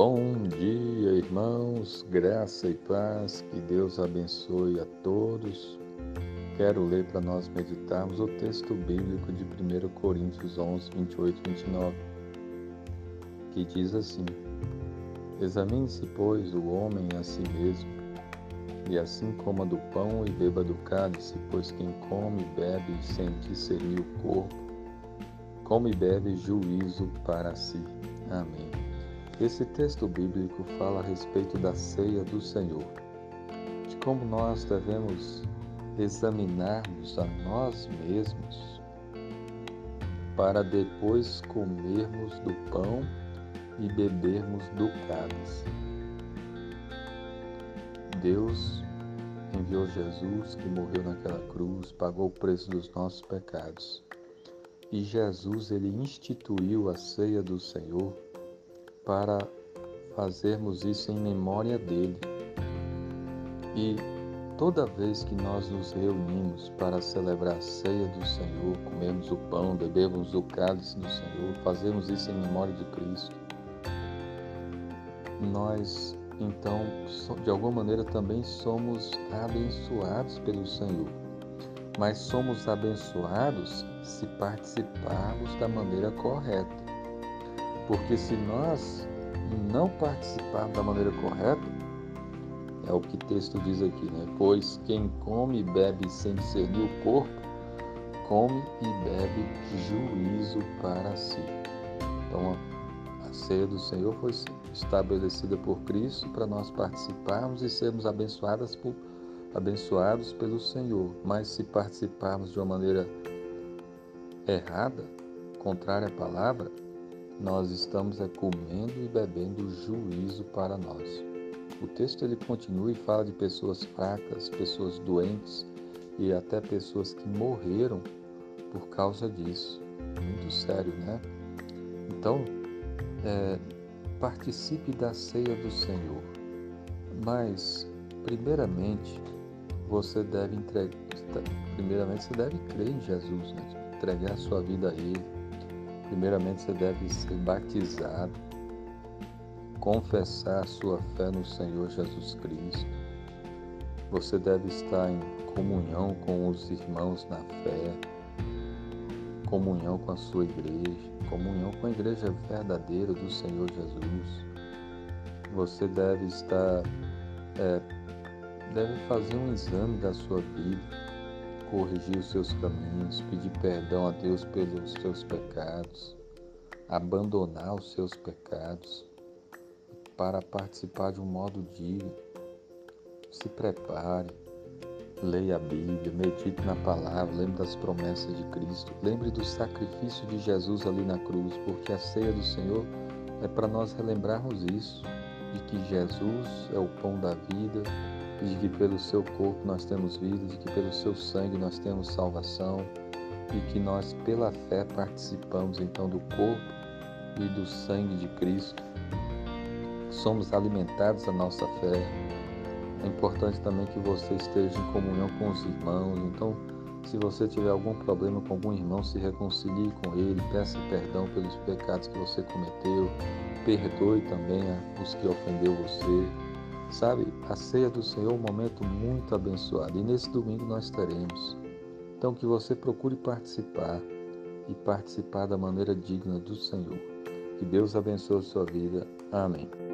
Bom dia, irmãos, graça e paz, que Deus abençoe a todos. Quero ler para nós meditarmos o texto bíblico de 1 Coríntios 11, 28 e 29, que diz assim: Examine-se, pois, o homem a si mesmo, e assim coma do pão e beba do cálice, pois quem come e bebe sem discernir o corpo, come e bebe juízo para si. Amém. Esse texto bíblico fala a respeito da ceia do Senhor, de como nós devemos examinarmos a nós mesmos para depois comermos do pão e bebermos do cálice. Deus enviou Jesus que morreu naquela cruz, pagou o preço dos nossos pecados. E Jesus ele instituiu a ceia do Senhor para fazermos isso em memória dele. E toda vez que nós nos reunimos para celebrar a ceia do Senhor, comemos o pão, bebemos o cálice do Senhor, fazemos isso em memória de Cristo, nós então, de alguma maneira, também somos abençoados pelo Senhor. Mas somos abençoados se participarmos da maneira correta. Porque se nós não participarmos da maneira correta, é o que o texto diz aqui, né? Pois quem come e bebe sem discernir o corpo, come e bebe juízo para si. Então, a ceia do Senhor foi estabelecida por Cristo para nós participarmos e sermos abençoadas por, abençoados pelo Senhor. Mas se participarmos de uma maneira errada, contrária à palavra, nós estamos é, comendo e bebendo juízo para nós. O texto ele continua e fala de pessoas fracas, pessoas doentes e até pessoas que morreram por causa disso. Muito sério, né? Então, é, participe da ceia do Senhor, mas primeiramente você deve entregar, primeiramente você deve crer em Jesus, né? entregar a sua vida a Ele Primeiramente, você deve ser batizado, confessar sua fé no Senhor Jesus Cristo. Você deve estar em comunhão com os irmãos na fé, comunhão com a sua igreja, comunhão com a igreja verdadeira do Senhor Jesus. Você deve estar, é, deve fazer um exame da sua vida corrigir os seus caminhos, pedir perdão a Deus pelos seus pecados, abandonar os seus pecados para participar de um modo digno. Se prepare, leia a Bíblia, medite na palavra, lembre das promessas de Cristo, lembre do sacrifício de Jesus ali na cruz, porque a ceia do Senhor é para nós relembrarmos isso, de que Jesus é o pão da vida, de que pelo seu corpo nós temos vida, de que pelo seu sangue nós temos salvação e que nós, pela fé, participamos então do corpo e do sangue de Cristo. Somos alimentados a nossa fé. É importante também que você esteja em comunhão com os irmãos. Então, se você tiver algum problema com algum irmão, se reconcilie com ele, peça perdão pelos pecados que você cometeu, perdoe também os que ofendeu você Sabe, a ceia do Senhor é um momento muito abençoado e nesse domingo nós teremos. Então, que você procure participar e participar da maneira digna do Senhor. Que Deus abençoe a sua vida. Amém.